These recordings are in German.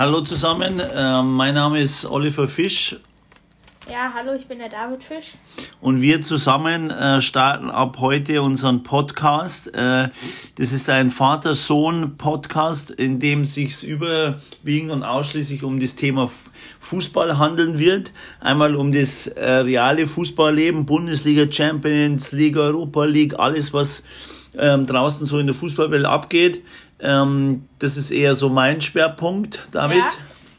Hallo zusammen, äh, mein Name ist Oliver Fisch. Ja, hallo, ich bin der David Fisch. Und wir zusammen äh, starten ab heute unseren Podcast. Äh, das ist ein Vater-Sohn-Podcast, in dem sich überwiegend und ausschließlich um das Thema Fußball handeln wird. Einmal um das äh, reale Fußballleben, Bundesliga, Champions League, Europa League, alles was ähm, draußen so in der Fußballwelt abgeht. Ähm, das ist eher so mein Schwerpunkt, David. Ja,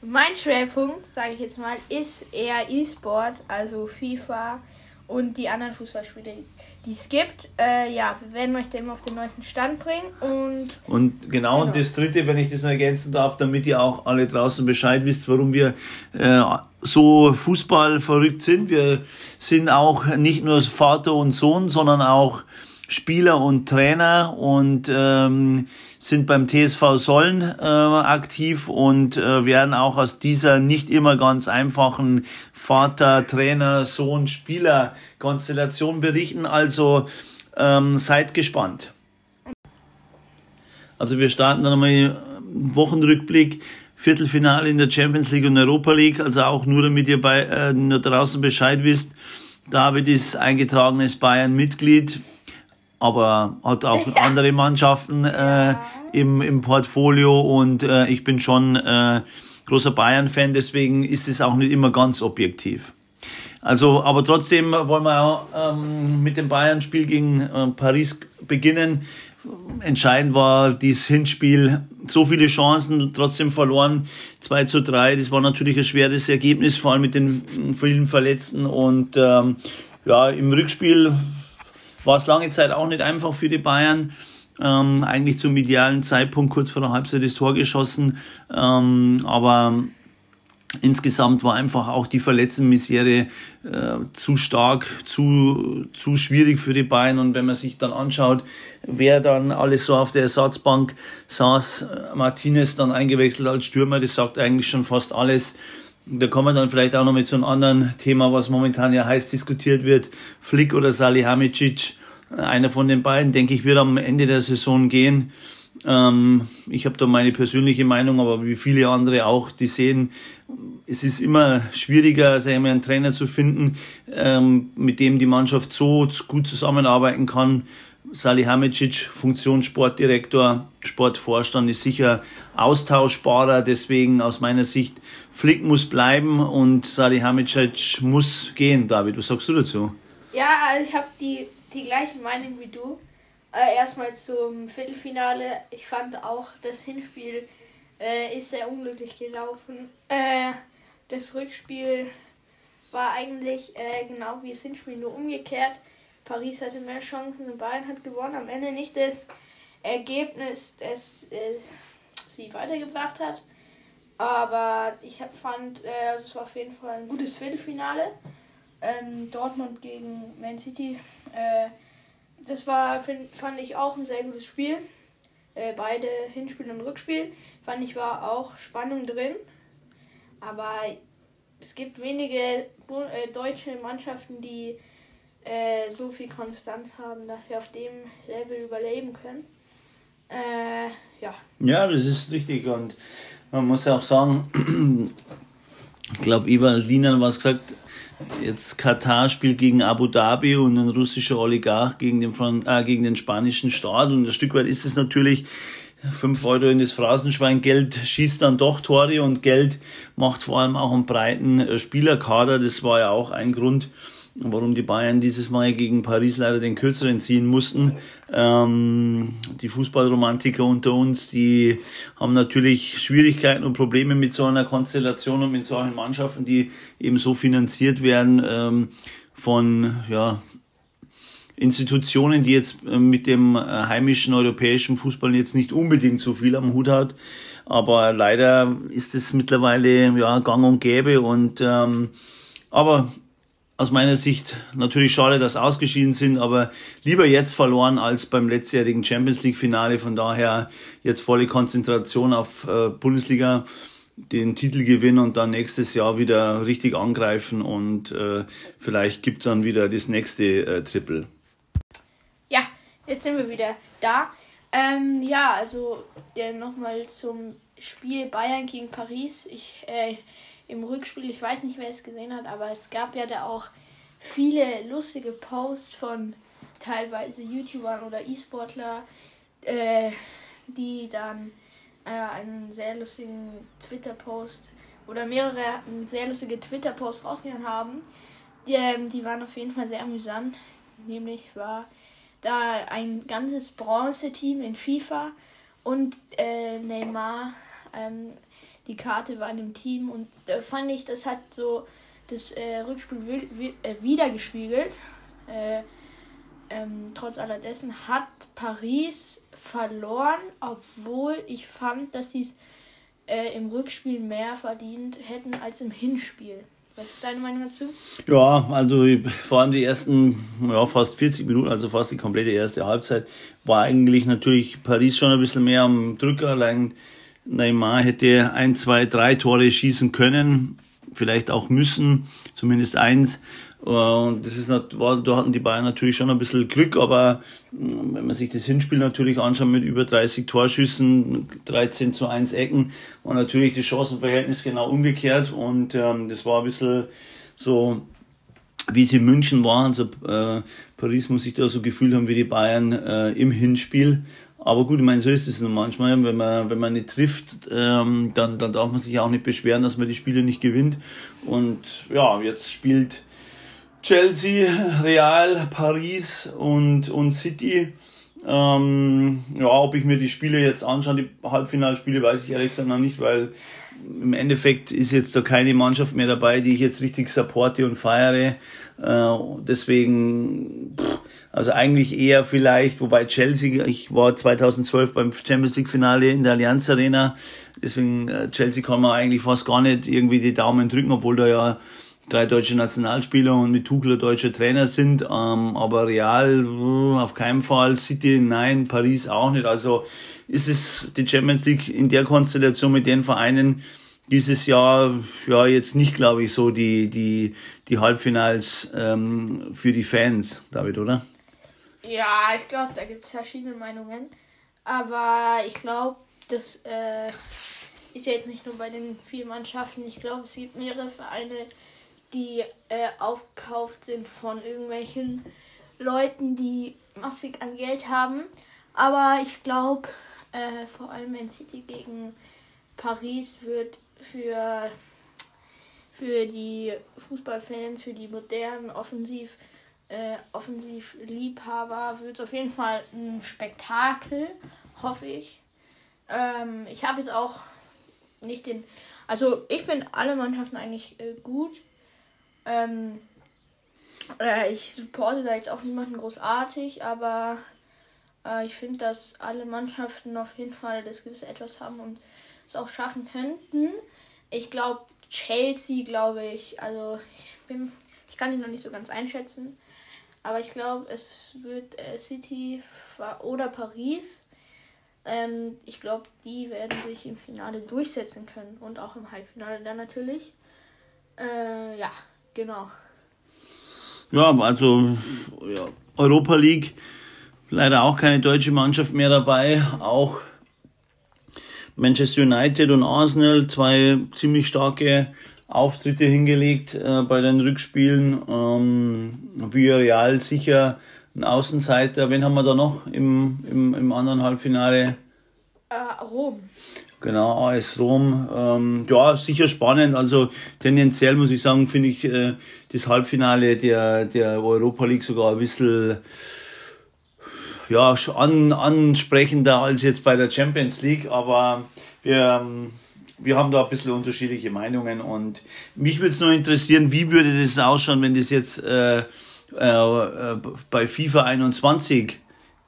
mein Schwerpunkt, sage ich jetzt mal, ist eher E-Sport, also FIFA und die anderen Fußballspiele, die es gibt. Äh, ja, wir werden euch da immer auf den neuesten Stand bringen. Und, und genau, genau, und das dritte, wenn ich das noch ergänzen darf, damit ihr auch alle draußen Bescheid wisst, warum wir äh, so Fußball verrückt sind. Wir sind auch nicht nur Vater und Sohn, sondern auch Spieler und Trainer und ähm, sind beim TSV Sollen äh, aktiv und äh, werden auch aus dieser nicht immer ganz einfachen Vater, Trainer, Sohn, Spieler Konstellation berichten. Also ähm, seid gespannt. Also wir starten dann einmal Wochenrückblick. Viertelfinale in der Champions League und Europa League, also auch nur damit ihr bei äh, nur draußen Bescheid wisst. David ist eingetragenes Bayern-Mitglied aber hat auch ja. andere Mannschaften äh, im, im Portfolio und äh, ich bin schon äh, großer Bayern-Fan, deswegen ist es auch nicht immer ganz objektiv. Also, aber trotzdem wollen wir auch ähm, mit dem Bayern-Spiel gegen äh, Paris beginnen. Entscheidend war dieses Hinspiel. So viele Chancen, trotzdem verloren. 2 zu 3. Das war natürlich ein schweres Ergebnis, vor allem mit den vielen Verletzten. Und ähm, ja, im Rückspiel war es lange Zeit auch nicht einfach für die Bayern. Ähm, eigentlich zum idealen Zeitpunkt kurz vor der Halbzeit das Tor geschossen. Ähm, aber insgesamt war einfach auch die Verletztenmisere äh, zu stark, zu, zu schwierig für die Bayern. Und wenn man sich dann anschaut, wer dann alles so auf der Ersatzbank saß, äh, Martinez dann eingewechselt als Stürmer, das sagt eigentlich schon fast alles. Da kommen wir dann vielleicht auch noch mit so einem anderen Thema, was momentan ja heiß diskutiert wird. Flick oder Salihamidzic. Einer von den beiden, denke ich, wird am Ende der Saison gehen. Ähm, ich habe da meine persönliche Meinung, aber wie viele andere auch, die sehen, es ist immer schwieriger, einen Trainer zu finden, ähm, mit dem die Mannschaft so gut zusammenarbeiten kann. Salihamidzic, Funktion Sportdirektor, Sportvorstand ist sicher austauschbarer, deswegen aus meiner Sicht Flick muss bleiben und Salihamidzic muss gehen. David, was sagst du dazu? Ja, ich habe die die gleiche Meinung wie du. Äh, erstmal zum Viertelfinale. Ich fand auch, das Hinspiel äh, ist sehr unglücklich gelaufen. Äh, das Rückspiel war eigentlich äh, genau wie das Hinspiel, nur umgekehrt. Paris hatte mehr Chancen und Bayern hat gewonnen. Am Ende nicht das Ergebnis, das äh, sie weitergebracht hat. Aber ich hab, fand, äh, also es war auf jeden Fall ein gutes Viertelfinale ähm, Dortmund gegen Man City. Äh, das war, find, fand ich auch ein sehr gutes Spiel. Äh, beide Hinspiel und Rückspiel. Fand ich war auch Spannung drin. Aber es gibt wenige äh, deutsche Mannschaften, die äh, so viel Konstanz haben, dass sie auf dem Level überleben können. Äh, ja. Ja, das ist richtig. Und man muss auch sagen, ich glaube, Ivan Wiener was gesagt, jetzt Katar spielt gegen Abu Dhabi und ein russischer Oligarch gegen den, äh, gegen den spanischen Staat. Und ein Stück weit ist es natürlich 5 Euro in das Phrasenschwein. Geld schießt dann doch Tore und Geld macht vor allem auch einen breiten äh, Spielerkader. Das war ja auch ein Grund, warum die Bayern dieses Mal gegen Paris leider den Kürzeren ziehen mussten. Ähm, die Fußballromantiker unter uns, die haben natürlich Schwierigkeiten und Probleme mit so einer Konstellation und mit solchen Mannschaften, die eben so finanziert werden ähm, von ja, Institutionen, die jetzt äh, mit dem äh, heimischen europäischen Fußball jetzt nicht unbedingt so viel am Hut hat. Aber leider ist es mittlerweile ja gang und gäbe und ähm, aber aus meiner Sicht natürlich schade, dass ausgeschieden sind, aber lieber jetzt verloren als beim letztjährigen Champions League Finale. Von daher jetzt volle Konzentration auf äh, Bundesliga, den Titel gewinnen und dann nächstes Jahr wieder richtig angreifen und äh, vielleicht gibt dann wieder das nächste äh, Triple. Ja, jetzt sind wir wieder da. Ähm, ja, also ja, nochmal zum Spiel Bayern gegen Paris. Ich, äh, Im Rückspiel, ich weiß nicht, wer es gesehen hat, aber es gab ja da auch viele lustige Posts von teilweise YouTubern oder E-Sportler, äh, die dann äh, einen sehr lustigen Twitter-Post oder mehrere sehr lustige Twitter-Posts rausgehauen haben. Die, ähm, die waren auf jeden Fall sehr amüsant. Nämlich war da ein ganzes Bronze-Team in FIFA und äh, Neymar. Ähm, die Karte war in dem Team und da fand ich, das hat so das äh, Rückspiel wi äh, wiedergespiegelt. Äh, ähm, trotz alledessen hat Paris verloren, obwohl ich fand, dass sie es äh, im Rückspiel mehr verdient hätten als im Hinspiel. Was ist deine Meinung dazu? Ja, also vor allem die ersten ja, fast 40 Minuten, also fast die komplette erste Halbzeit, war eigentlich natürlich Paris schon ein bisschen mehr am Drücker. Allein Neymar hätte ein, zwei, drei Tore schießen können, vielleicht auch müssen, zumindest eins. Und das ist war, da hatten die Bayern natürlich schon ein bisschen Glück, aber mm, wenn man sich das Hinspiel natürlich anschaut mit über 30 Torschüssen, 13 zu 1 Ecken, war natürlich das Chancenverhältnis genau umgekehrt und ähm, das war ein bisschen so, wie es in München war. Also äh, Paris muss sich da so gefühlt haben wie die Bayern äh, im Hinspiel. Aber gut, ich meine, so ist es nun manchmal. Wenn man, wenn man nicht trifft, ähm, dann, dann darf man sich auch nicht beschweren, dass man die Spiele nicht gewinnt. Und ja, jetzt spielt Chelsea, Real, Paris und, und City. Ähm, ja, ob ich mir die Spiele jetzt anschaue, die Halbfinalspiele, weiß ich ehrlich gesagt noch nicht, weil im Endeffekt ist jetzt da keine Mannschaft mehr dabei, die ich jetzt richtig supporte und feiere. Äh, deswegen, pff, also eigentlich eher vielleicht, wobei Chelsea, ich war 2012 beim Champions League Finale in der Allianz Arena, deswegen äh, Chelsea kann man eigentlich fast gar nicht irgendwie die Daumen drücken, obwohl da ja drei deutsche Nationalspieler und mit Tuchel deutsche Trainer sind, ähm, aber Real auf keinen Fall, City nein, Paris auch nicht. Also ist es die Champions League in der Konstellation mit den Vereinen dieses Jahr ja jetzt nicht, glaube ich, so die die die Halbfinals ähm, für die Fans, David, oder? Ja, ich glaube, da gibt es verschiedene Meinungen, aber ich glaube, das äh, ist ja jetzt nicht nur bei den vier Mannschaften. Ich glaube, es gibt mehrere Vereine, die äh, aufgekauft sind von irgendwelchen Leuten, die massig an Geld haben. Aber ich glaube, äh, vor allem Man City gegen Paris wird für, für die Fußballfans, für die modernen Offensiv, äh, Offensivliebhaber, wird es auf jeden Fall ein Spektakel, hoffe ich. Ähm, ich habe jetzt auch nicht den. Also, ich finde alle Mannschaften eigentlich äh, gut. Ähm, äh, ich supporte da jetzt auch niemanden großartig, aber äh, ich finde, dass alle Mannschaften auf jeden Fall das gewisse Etwas haben und es auch schaffen könnten. Ich glaube, Chelsea, glaube ich, also ich bin, ich kann ihn noch nicht so ganz einschätzen, aber ich glaube, es wird äh, City oder Paris. Ähm, ich glaube, die werden sich im Finale durchsetzen können und auch im Halbfinale dann natürlich. Äh, ja, Genau. Ja, also ja, Europa League, leider auch keine deutsche Mannschaft mehr dabei. Auch Manchester United und Arsenal, zwei ziemlich starke Auftritte hingelegt äh, bei den Rückspielen. Ähm, Villarreal sicher ein Außenseiter. Wen haben wir da noch im, im, im anderen Halbfinale? Äh, Rom. Genau, AS Rom. Ähm, ja, sicher spannend. Also tendenziell muss ich sagen, finde ich äh, das Halbfinale der, der Europa League sogar ein bisschen ja, an, ansprechender als jetzt bei der Champions League. Aber wir, ähm, wir haben da ein bisschen unterschiedliche Meinungen. Und mich würde es nur interessieren, wie würde das ausschauen, wenn das jetzt äh, äh, bei FIFA 21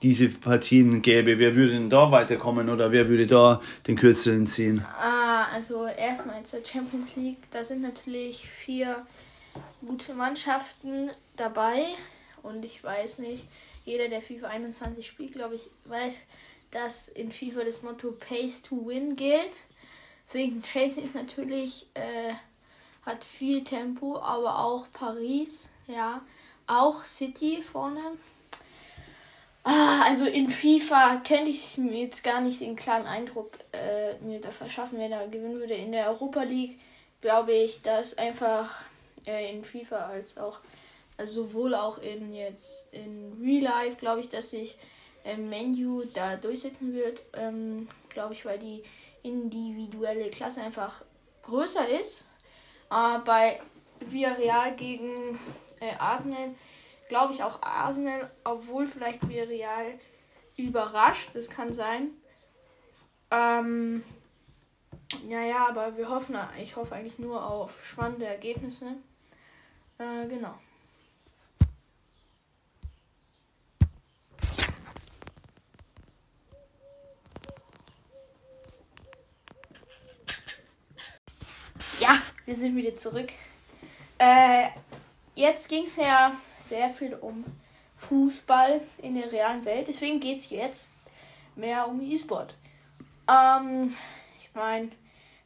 diese Partien gäbe, wer würde denn da weiterkommen oder wer würde da den kürzeren ziehen? Ah, also erstmal zur Champions League, da sind natürlich vier gute Mannschaften dabei und ich weiß nicht, jeder, der FIFA 21 spielt, glaube ich, weiß, dass in FIFA das Motto Pace to Win gilt. Deswegen Chelsea ist natürlich, äh, hat viel Tempo, aber auch Paris, ja, auch City vorne Ah, also in FIFA könnte ich mir jetzt gar nicht den klaren Eindruck äh, mir da verschaffen, wer da gewinnen würde. In der Europa League glaube ich, dass einfach äh, in FIFA als auch, also sowohl auch in jetzt in Real Life, glaube ich, dass sich äh, Menu da durchsetzen wird. Ähm, glaube ich, weil die individuelle Klasse einfach größer ist. Äh, bei Villarreal gegen äh, Arsenal glaube ich auch Arsenal, obwohl vielleicht Villarreal überrascht. Das kann sein. Ähm, naja, aber wir hoffen, ich hoffe eigentlich nur auf spannende Ergebnisse. Äh, genau. Ja, wir sind wieder zurück. Äh, jetzt ging es ja sehr viel um Fußball in der realen Welt. Deswegen geht es jetzt mehr um E-Sport. Ähm, ich meine,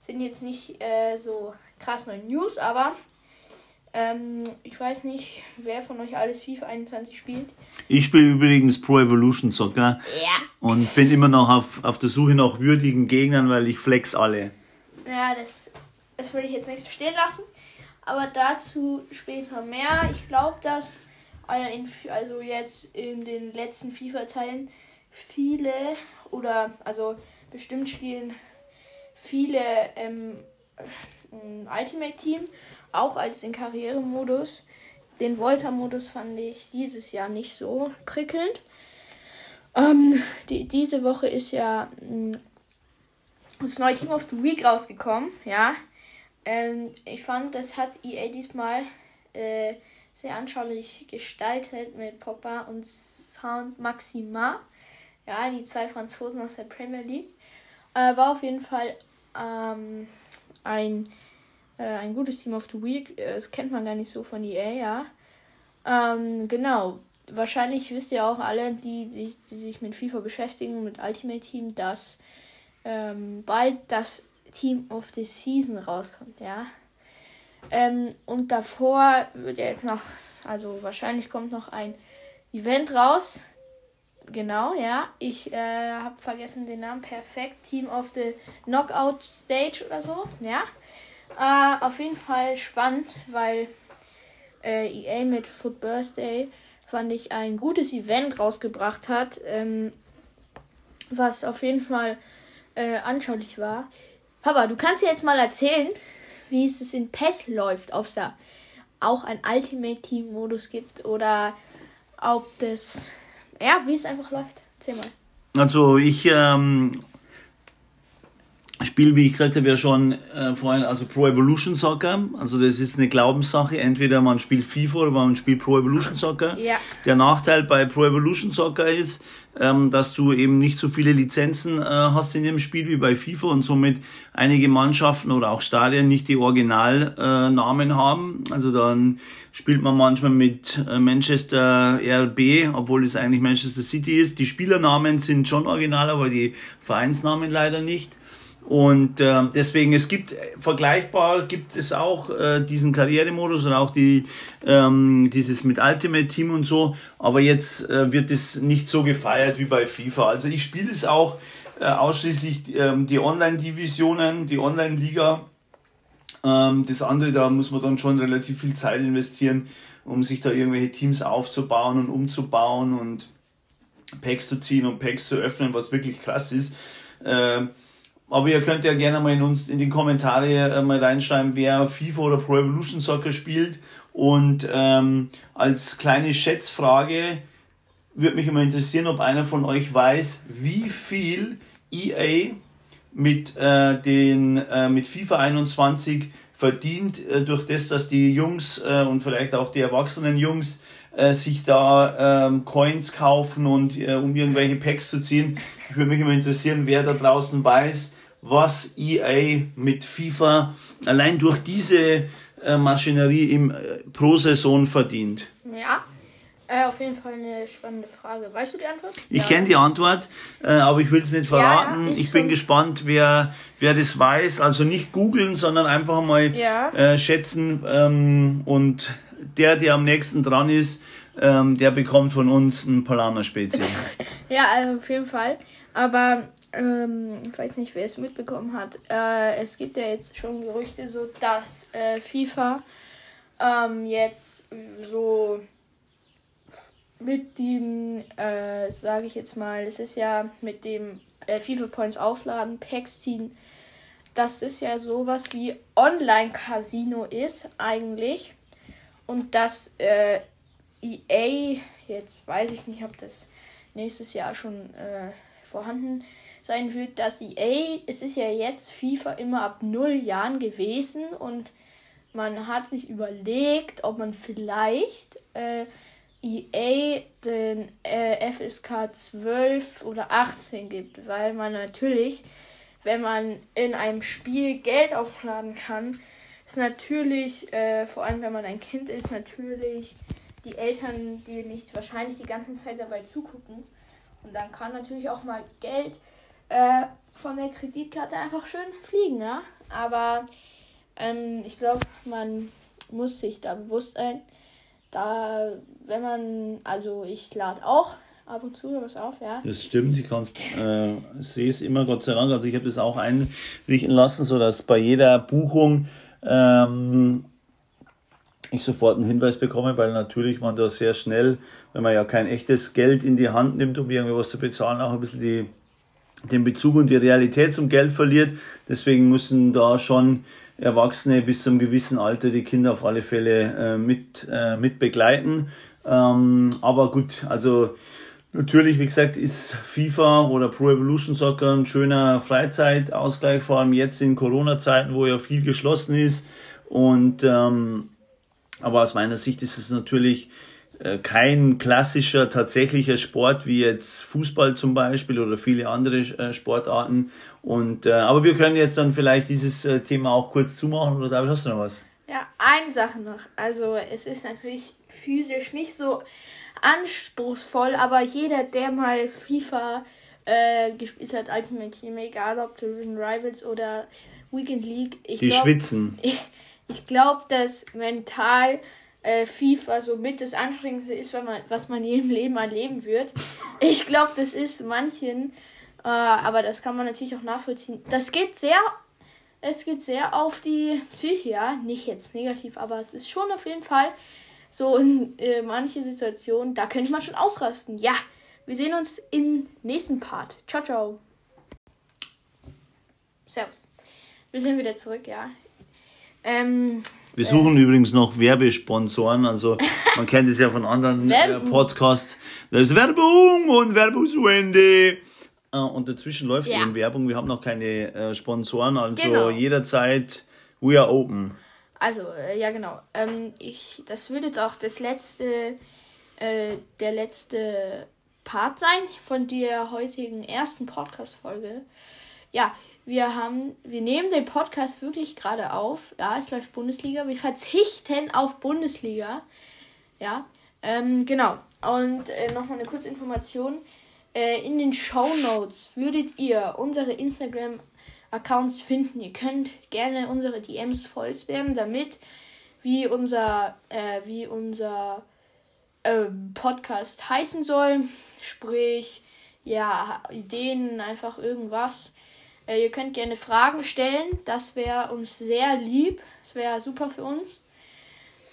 sind jetzt nicht äh, so krass neue News, aber ähm, ich weiß nicht, wer von euch alles FIFA 21 spielt. Ich spiele übrigens Pro Evolution Soccer. Ja. Und bin immer noch auf, auf der Suche nach würdigen Gegnern, weil ich flex alle. Ja, das, das würde ich jetzt nicht stehen lassen. Aber dazu später mehr. Ich glaube, dass also jetzt in den letzten FIFA-Teilen viele oder also bestimmt spielen viele ähm, Ultimate Team, auch als den Karrieremodus. Den Volta-Modus fand ich dieses Jahr nicht so prickelnd. Ähm, die, diese Woche ist ja mh, das neue Team of the Week rausgekommen, ja. Ähm, ich fand, das hat EA diesmal äh, sehr anschaulich gestaltet mit Pogba und Saint Maxima. Ja, die zwei Franzosen aus der Premier League. Äh, war auf jeden Fall ähm, ein, äh, ein gutes Team of the Week. Äh, das kennt man gar nicht so von EA, ja. Ähm, genau. Wahrscheinlich wisst ihr auch alle, die sich, die sich mit FIFA beschäftigen, mit Ultimate Team, dass ähm, bald das Team of the Season rauskommt, ja. Ähm, und davor wird ja jetzt noch, also wahrscheinlich kommt noch ein Event raus. Genau, ja. Ich äh, habe vergessen den Namen. Perfekt. Team of the Knockout Stage oder so. Ja. Äh, auf jeden Fall spannend, weil äh, EA mit Foot Birthday fand ich ein gutes Event rausgebracht hat, ähm, was auf jeden Fall äh, anschaulich war. Papa, du kannst ja jetzt mal erzählen, wie es in PES läuft, ob es da auch ein Ultimate Team Modus gibt oder ob das, ja, wie es einfach läuft. Erzähl mal. Also ich ähm, spiele, wie ich gesagt habe, ja schon äh, vorhin, also Pro Evolution Soccer. Also das ist eine Glaubenssache. Entweder man spielt FIFA oder man spielt Pro Evolution Soccer. Ja. Der Nachteil bei Pro Evolution Soccer ist, ähm, dass du eben nicht so viele Lizenzen äh, hast in dem Spiel wie bei FIFA und somit einige Mannschaften oder auch Stadien nicht die Originalnamen äh, haben. Also dann spielt man manchmal mit äh, Manchester RB, obwohl es eigentlich Manchester City ist. Die Spielernamen sind schon original, aber die Vereinsnamen leider nicht. Und äh, deswegen, es gibt vergleichbar gibt es auch äh, diesen Karrieremodus und auch die ähm, dieses mit Ultimate Team und so, aber jetzt äh, wird es nicht so gefeiert wie bei FIFA. Also ich spiele es auch äh, ausschließlich ähm, die Online-Divisionen, die Online-Liga. Ähm, das andere, da muss man dann schon relativ viel Zeit investieren, um sich da irgendwelche Teams aufzubauen und umzubauen und Packs zu ziehen und Packs zu öffnen, was wirklich krass ist. Äh, aber ihr könnt ja gerne mal in uns in die Kommentare äh, mal reinschreiben, wer FIFA oder Pro Evolution Soccer spielt. Und ähm, als kleine Schätzfrage würde mich immer interessieren, ob einer von euch weiß, wie viel EA mit äh, den äh, mit FIFA 21 verdient äh, durch das, dass die Jungs äh, und vielleicht auch die erwachsenen Jungs äh, sich da ähm, Coins kaufen und äh, um irgendwelche Packs zu ziehen. Ich würde mich immer interessieren, wer da draußen weiß, was EA mit FIFA allein durch diese äh, Maschinerie im äh, pro Saison verdient? Ja. Äh, auf jeden Fall eine spannende Frage. Weißt du die Antwort? Ich ja. kenne die Antwort, äh, aber ich will es nicht verraten. Ja, ich bin gespannt, wer, wer das weiß. Also nicht googeln, sondern einfach mal Ja. äh, schätzen. Ähm, und der, der am nächsten dran ist, ähm, der bekommt von uns ein Paulaner Spezi. ja, also auf jeden Fall. Aber ähm, ich weiß nicht, wer es mitbekommen hat. Äh, es gibt ja jetzt schon Gerüchte, so dass äh, FIFA ähm, jetzt so mit dem, äh, sage ich jetzt mal, es ist ja mit dem äh, FIFA Points aufladen, Packs ziehen. Das ist ja sowas wie Online-Casino ist eigentlich. Und dass äh, EA, jetzt weiß ich nicht, ob das nächstes Jahr schon äh, vorhanden sein wird, dass EA, es ist ja jetzt FIFA immer ab null Jahren gewesen und man hat sich überlegt, ob man vielleicht äh, EA den äh, FSK 12 oder 18 gibt, weil man natürlich, wenn man in einem Spiel Geld aufladen kann, ist natürlich, äh, vor allem wenn man ein Kind ist, natürlich die Eltern, die nicht wahrscheinlich die ganze Zeit dabei zugucken. Und dann kann natürlich auch mal Geld äh, von der Kreditkarte einfach schön fliegen, ja. Aber ähm, ich glaube, man muss sich da bewusst sein, da, wenn man, also ich lade auch ab und zu was auf, ja. Das stimmt, ich äh, sehe es immer, Gott sei Dank. Also ich habe das auch einrichten lassen, sodass bei jeder Buchung ähm, ich sofort einen Hinweis bekomme, weil natürlich man da sehr schnell, wenn man ja kein echtes Geld in die Hand nimmt, um irgendwie was zu bezahlen, auch ein bisschen die, den Bezug und die Realität zum Geld verliert. Deswegen müssen da schon Erwachsene bis zum gewissen Alter die Kinder auf alle Fälle äh, mit, äh, mit begleiten. Ähm, aber gut, also natürlich, wie gesagt, ist FIFA oder Pro Evolution Soccer ein schöner Freizeitausgleich, vor allem jetzt in Corona-Zeiten, wo ja viel geschlossen ist. Und ähm, aber aus meiner Sicht ist es natürlich kein klassischer tatsächlicher Sport wie jetzt Fußball zum Beispiel oder viele andere äh, Sportarten. Und äh, aber wir können jetzt dann vielleicht dieses äh, Thema auch kurz zumachen oder David, hast du noch was? Ja, eine Sache noch. Also es ist natürlich physisch nicht so anspruchsvoll, aber jeder, der mal FIFA äh, gespielt hat, Ultimate Team, egal ob Division Rivals oder Weekend League, ich die glaub, schwitzen. Ich, ich glaube, dass mental äh, FIFA so mit das Anstrengendste ist, wenn man, was man jedem Leben erleben wird. Ich glaube, das ist manchen, äh, aber das kann man natürlich auch nachvollziehen. Das geht sehr, es geht sehr auf die Psyche, ja. Nicht jetzt negativ, aber es ist schon auf jeden Fall so in äh, manche Situationen, da könnte man schon ausrasten. Ja, wir sehen uns im nächsten Part. Ciao, ciao. Servus. Wir sind wieder zurück, ja. Ähm, wir suchen äh, übrigens noch Werbesponsoren. Also man kennt es ja von anderen äh, Podcasts. Da ist Werbung und Werbung zu Ende. Äh, und dazwischen läuft ja. eben Werbung. Wir haben noch keine äh, Sponsoren. Also genau. jederzeit, we are open. Also, ja genau. Ähm, ich, das wird jetzt auch das letzte, äh, der letzte Part sein von der heutigen ersten Podcast-Folge. Ja, wir haben, wir nehmen den Podcast wirklich gerade auf. Ja, es läuft Bundesliga. Wir verzichten auf Bundesliga. Ja, ähm, genau. Und äh, nochmal eine kurze Information. Äh, in den Show Notes würdet ihr unsere Instagram-Accounts finden. Ihr könnt gerne unsere DMs voll spammen, damit wie unser, äh, wie unser äh, Podcast heißen soll. Sprich, ja, Ideen, einfach irgendwas. Äh, ihr könnt gerne Fragen stellen. Das wäre uns sehr lieb. Das wäre super für uns.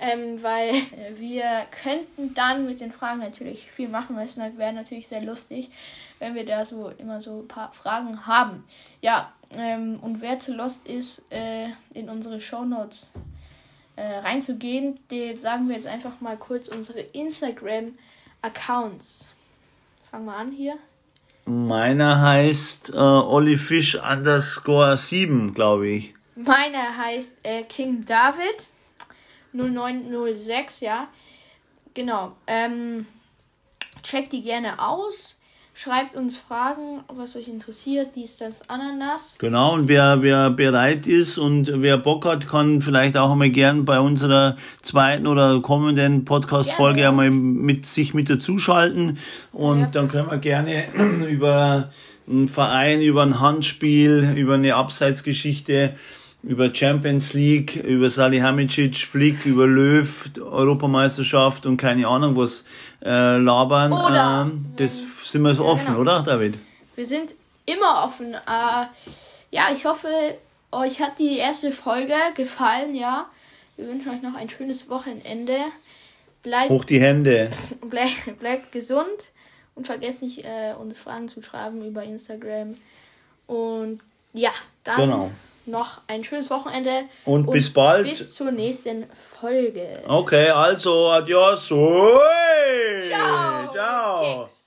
Ähm, weil wir könnten dann mit den Fragen natürlich viel machen. Es wäre natürlich sehr lustig, wenn wir da so immer so ein paar Fragen haben. Ja, ähm, und wer zu lost ist, äh, in unsere Shownotes äh, reinzugehen, die sagen wir jetzt einfach mal kurz unsere Instagram-Accounts. Fangen wir an hier. Meiner heißt äh, Olli Fish underscore 7, glaube ich. Meiner heißt äh, King David 0906, ja. Genau. Ähm, checkt die gerne aus. Schreibt uns Fragen, was euch interessiert, dies, das, Ananas. Genau, und wer, wer bereit ist und wer Bock hat, kann vielleicht auch einmal gern bei unserer zweiten oder kommenden Podcast-Folge einmal mit sich mit dazuschalten. Und ja. dann können wir gerne über einen Verein, über ein Handspiel, über eine Abseitsgeschichte über Champions League, über Salihamidzic, Flick, über Löw, Europameisterschaft und keine Ahnung was äh, labern. Oder- ähm, das sind wir so offen, genau. oder, David? Wir sind immer offen. Äh, ja, ich hoffe, euch hat die erste Folge gefallen, ja. Wir wünschen euch noch ein schönes Wochenende. Bleibt, Hoch die Hände. bleibt, bleibt gesund und vergesst nicht, äh, uns Fragen zu schreiben über Instagram. Und ja, dann Genau. Noch ein schönes Wochenende. Und bis bald. Bis zur nächsten Folge. Okay, also, adios. Ui. Ciao. Ciao. Keks.